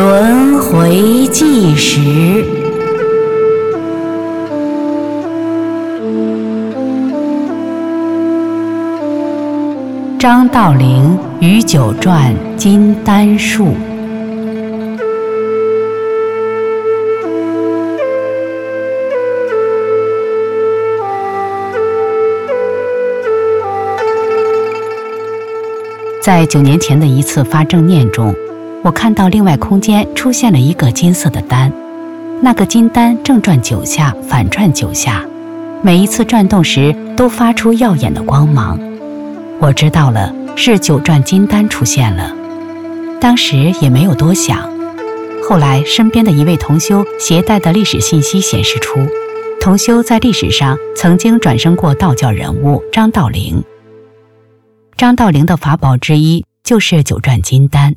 轮回计时，张道陵与九传金丹术。在九年前的一次发正念中，我看到另外空间出现了一个金色的丹，那个金丹正转九下，反转九下，每一次转动时都发出耀眼的光芒。我知道了，是九转金丹出现了。当时也没有多想。后来身边的一位同修携带的历史信息显示出，同修在历史上曾经转生过道教人物张道陵。张道陵的法宝之一就是九转金丹，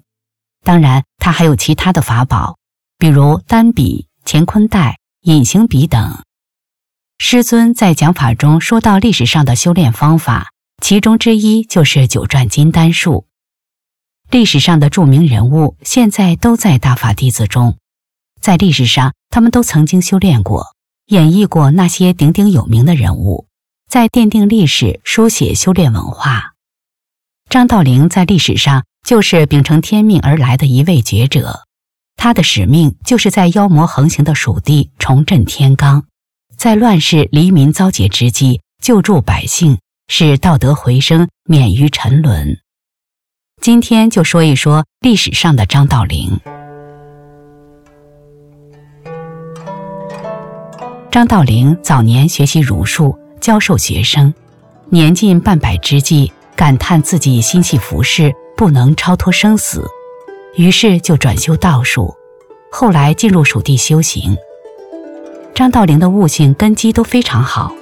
当然他还有其他的法宝，比如丹笔、乾坤袋、隐形笔等。师尊在讲法中说到历史上的修炼方法，其中之一就是九转金丹术。历史上的著名人物现在都在大法弟子中，在历史上他们都曾经修炼过，演绎过那些鼎鼎有名的人物，在奠定历史、书写修炼文化。张道陵在历史上就是秉承天命而来的一位觉者，他的使命就是在妖魔横行的蜀地重振天罡，在乱世黎民遭劫之际救助百姓，使道德回升，免于沉沦。今天就说一说历史上的张道陵。张道陵早年学习儒术，教授学生，年近半百之际。感叹自己心系浮世，不能超脱生死，于是就转修道术。后来进入蜀地修行。张道陵的悟性根基都非常好，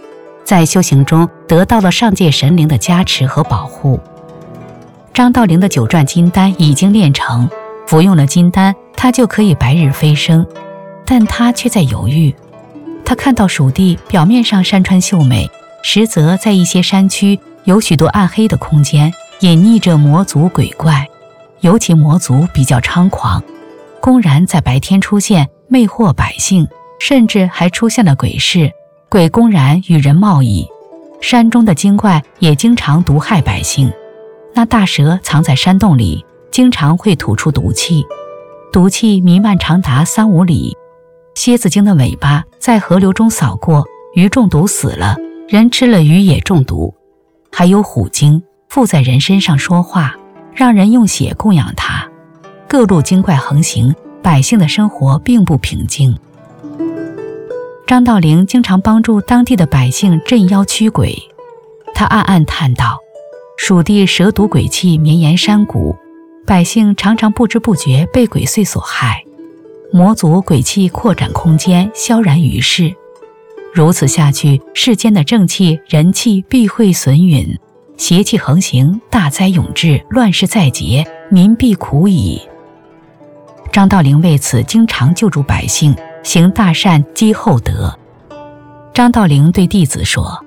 在修行中得到了上界神灵的加持和保护。张道陵的九转金丹已经炼成，服用了金丹，他就可以白日飞升。但他却在犹豫。他看到蜀地表面上山川秀美，实则在一些山区。有许多暗黑的空间，隐匿着魔族鬼怪，尤其魔族比较猖狂，公然在白天出现，魅惑百姓，甚至还出现了鬼市，鬼公然与人贸易。山中的精怪也经常毒害百姓，那大蛇藏在山洞里，经常会吐出毒气，毒气弥漫长达三五里。蝎子精的尾巴在河流中扫过，鱼中毒死了，人吃了鱼也中毒。还有虎精附在人身上说话，让人用血供养它。各路精怪横行，百姓的生活并不平静。张道陵经常帮助当地的百姓镇妖驱鬼。他暗暗叹道：“蜀地蛇毒鬼气绵延山谷，百姓常常不知不觉被鬼祟所害。魔族鬼气扩展空间，萧然于世。”如此下去，世间的正气、人气必会损陨，邪气横行，大灾永至，乱世在劫，民必苦矣。张道陵为此经常救助百姓，行大善，积厚德。张道陵对弟子说：“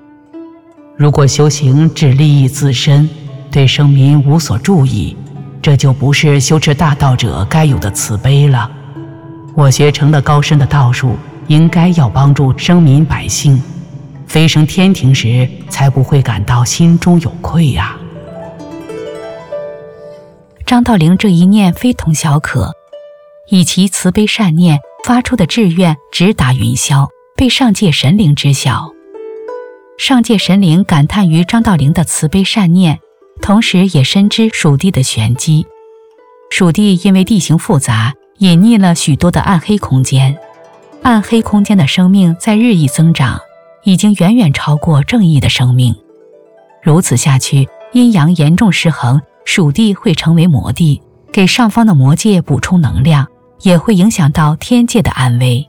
如果修行只利益自身，对生民无所注意，这就不是修持大道者该有的慈悲了。我学成了高深的道术。”应该要帮助生民百姓飞升天庭时，才不会感到心中有愧呀。张道陵这一念非同小可，以其慈悲善念发出的志愿直达云霄，被上界神灵知晓。上界神灵感叹于张道陵的慈悲善念，同时也深知蜀地的玄机。蜀地因为地形复杂，隐匿了许多的暗黑空间。暗黑空间的生命在日益增长，已经远远超过正义的生命。如此下去，阴阳严重失衡，蜀地会成为魔地，给上方的魔界补充能量，也会影响到天界的安危。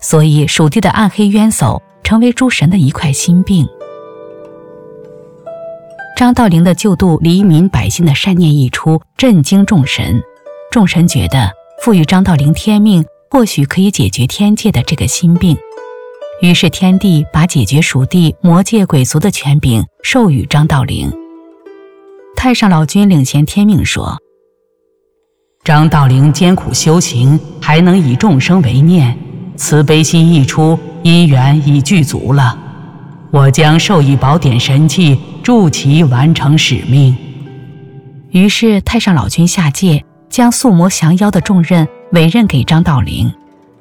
所以，蜀地的暗黑冤首成为诸神的一块心病。张道陵的救度黎民百姓的善念一出，震惊众神。众神觉得赋予张道陵天命。或许可以解决天界的这个心病，于是天帝把解决蜀地魔界鬼族的权柄授予张道陵。太上老君领衔天命说：“张道陵艰苦修行，还能以众生为念，慈悲心一出，因缘已具足了。我将授以宝典神器，助其完成使命。于是太上老君下界，将宿魔降妖的重任委任给张道陵，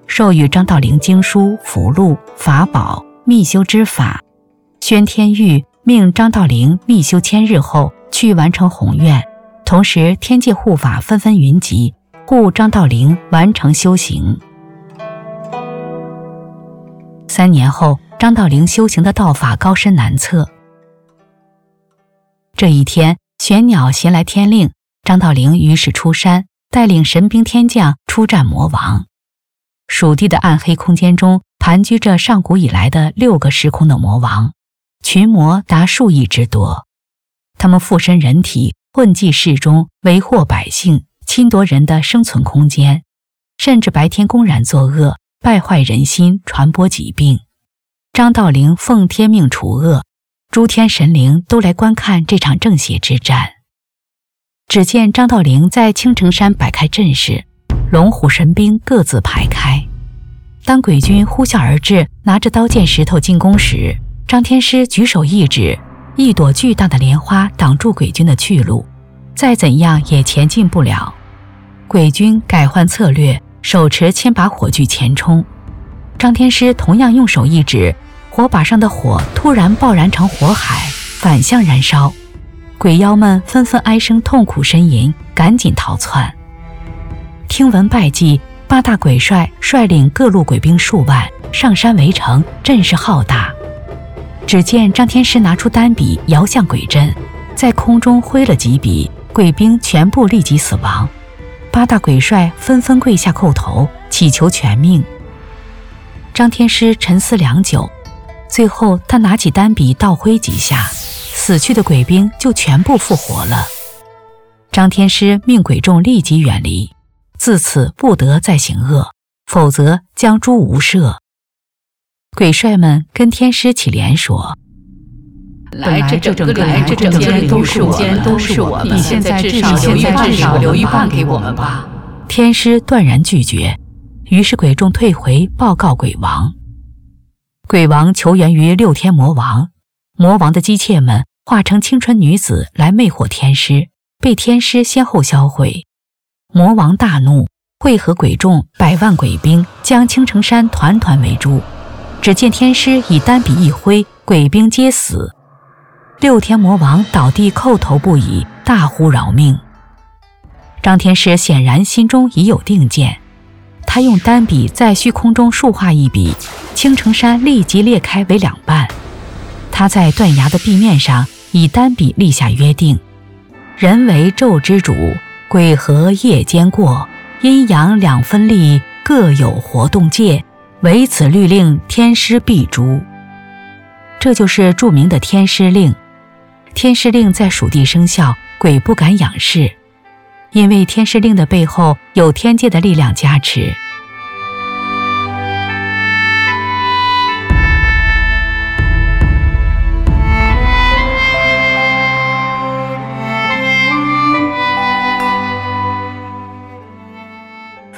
授予张道陵经书、符箓、法宝、密修之法。宣天谕命张道陵密修千日后去完成宏愿。同时，天界护法纷纷云集，护张道陵完成修行。三年后，张道陵修行的道法高深难测。这一天，玄鸟衔来天令，张道陵于是出山，带领神兵天将出战魔王。蜀地的暗黑空间中，盘踞着上古以来的六个时空的魔王，群魔达数亿之多，他们附身人体。混迹市中，为祸百姓，侵夺人的生存空间，甚至白天公然作恶，败坏人心，传播疾病。张道陵奉天命除恶，诸天神灵都来观看这场正邪之战。只见张道陵在青城山摆开阵势，龙虎神兵各自排开。当鬼军呼啸而至，拿着刀剑石头进攻时，张天师举手一指。一朵巨大的莲花挡住鬼军的去路，再怎样也前进不了。鬼军改换策略，手持千把火炬前冲。张天师同样用手一指，火把上的火突然爆燃成火海，反向燃烧。鬼妖们纷纷哀声痛苦呻吟，赶紧逃窜。听闻败绩，八大鬼帅率领各路鬼兵数万上山围城，阵势浩大。只见张天师拿出单笔，摇向鬼阵，在空中挥了几笔，鬼兵全部立即死亡。八大鬼帅纷纷跪下叩头，祈求全命。张天师沉思良久，最后他拿起单笔，倒挥几下，死去的鬼兵就全部复活了。张天师命鬼众立即远离，自此不得再行恶，否则将诛无赦。鬼帅们跟天师起连说：“来这整个来这整间都是我们，都是我们。你现在至少留一半，至少留一半给我们吧。”天师断然拒绝。于是鬼众退回，报告鬼王。鬼王求援于六天魔王，魔王的姬妾们化成青春女子来魅惑天师，被天师先后销毁。魔王大怒，会合鬼众百万鬼兵，将青城山团团围住。只见天师以单笔一挥，鬼兵皆死。六天魔王倒地叩头不已，大呼饶命。张天师显然心中已有定见，他用单笔在虚空中竖画一笔，青城山立即裂开为两半。他在断崖的壁面上以单笔立下约定：人为昼之主，鬼和夜间过，阴阳两分立，各有活动界。唯此律令，天师必诛。这就是著名的天师令。天师令在蜀地生效，鬼不敢仰视，因为天师令的背后有天界的力量加持。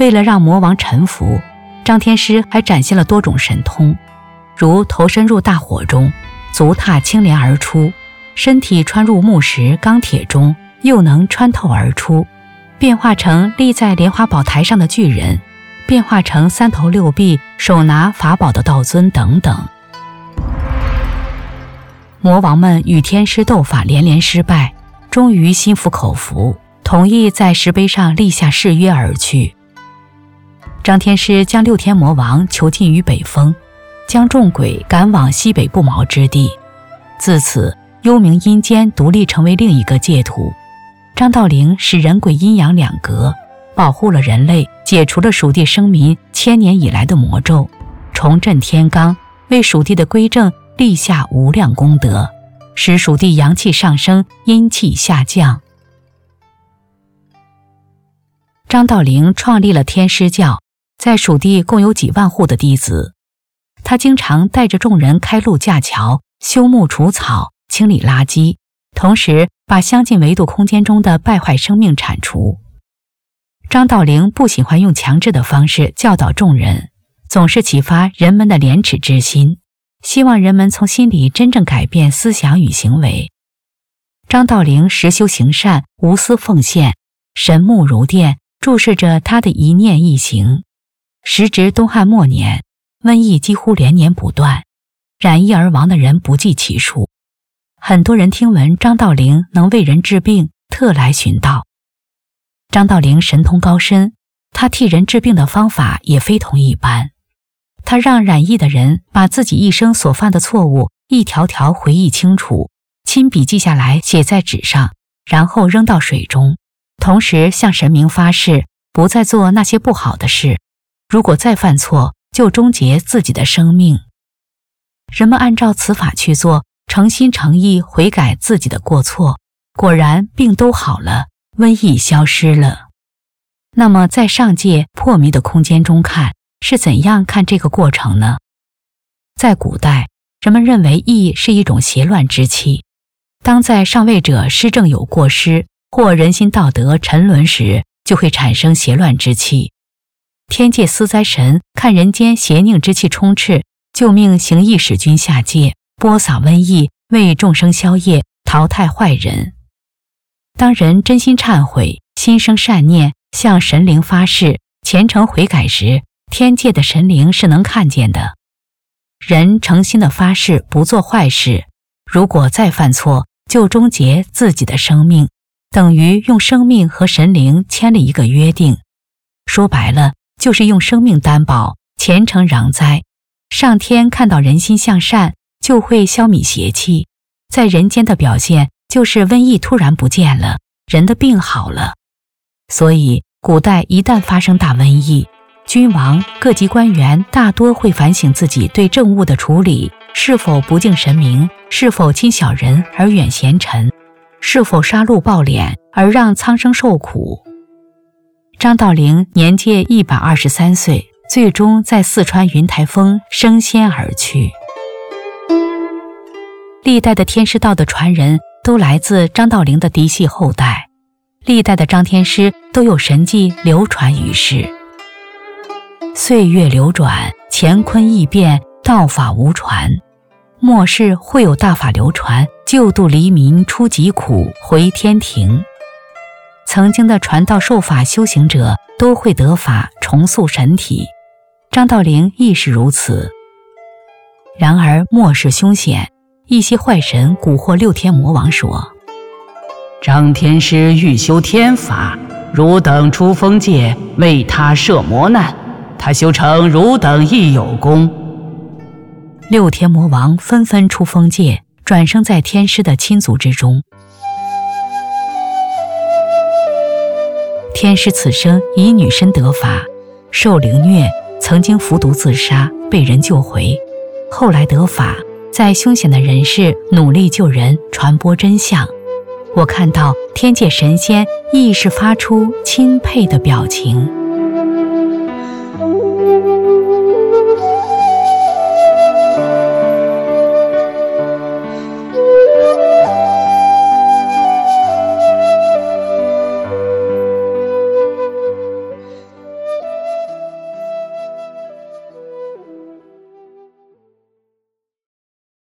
为了让魔王臣服。张天师还展现了多种神通，如投身入大火中，足踏青莲而出；身体穿入木石、钢铁中，又能穿透而出；变化成立在莲花宝台上的巨人，变化成三头六臂、手拿法宝的道尊等等。魔王们与天师斗法连连失败，终于心服口服，同意在石碑上立下誓约而去。张天师将六天魔王囚禁于北峰，将众鬼赶往西北不毛之地。自此，幽冥阴间独立成为另一个界土。张道陵使人鬼阴阳两隔，保护了人类，解除了蜀地生民千年以来的魔咒，重振天罡，为蜀地的归正立下无量功德，使蜀地阳气上升，阴气下降。张道陵创立了天师教。在蜀地共有几万户的弟子，他经常带着众人开路架桥、修木除草、清理垃圾，同时把相近维度空间中的败坏生命铲除。张道陵不喜欢用强制的方式教导众人，总是启发人们的廉耻之心，希望人们从心里真正改变思想与行为。张道陵实修行善，无私奉献，神目如电，注视着他的一念一行。时值东汉末年，瘟疫几乎连年不断，染疫而亡的人不计其数。很多人听闻张道陵能为人治病，特来寻道。张道陵神通高深，他替人治病的方法也非同一般。他让染疫的人把自己一生所犯的错误一条条回忆清楚，亲笔记下来，写在纸上，然后扔到水中，同时向神明发誓，不再做那些不好的事。如果再犯错，就终结自己的生命。人们按照此法去做，诚心诚意悔改自己的过错，果然病都好了，瘟疫消失了。那么，在上界破迷的空间中看，是怎样看这个过程呢？在古代，人们认为疫是一种邪乱之气，当在上位者施政有过失，或人心道德沉沦时，就会产生邪乱之气。天界司灾神看人间邪佞之气充斥，就命行义使君下界播撒瘟疫，为众生消业，淘汰坏人。当人真心忏悔，心生善念，向神灵发誓，虔诚悔改时，天界的神灵是能看见的。人诚心的发誓不做坏事，如果再犯错，就终结自己的生命，等于用生命和神灵签了一个约定。说白了。就是用生命担保，虔诚攘灾。上天看到人心向善，就会消弭邪气。在人间的表现，就是瘟疫突然不见了，人的病好了。所以，古代一旦发生大瘟疫，君王、各级官员大多会反省自己对政务的处理是否不敬神明，是否亲小人而远贤臣，是否杀戮暴敛而让苍生受苦。张道陵年届一百二十三岁，最终在四川云台峰升仙而去。历代的天师道的传人都来自张道陵的嫡系后代，历代的张天师都有神迹流传于世。岁月流转，乾坤易变，道法无传，末世会有大法流传，救度黎民出疾苦，回天庭。曾经的传道授法修行者都会得法重塑神体，张道陵亦是如此。然而末世凶险，一些坏神蛊惑六天魔王说：“张天师欲修天法，汝等出封界为他设磨难，他修成汝等亦有功。”六天魔王纷纷出封界，转生在天师的亲族之中。天师此生以女身得法，受凌虐，曾经服毒自杀，被人救回。后来得法，在凶险的人世努力救人，传播真相。我看到天界神仙亦是发出钦佩的表情。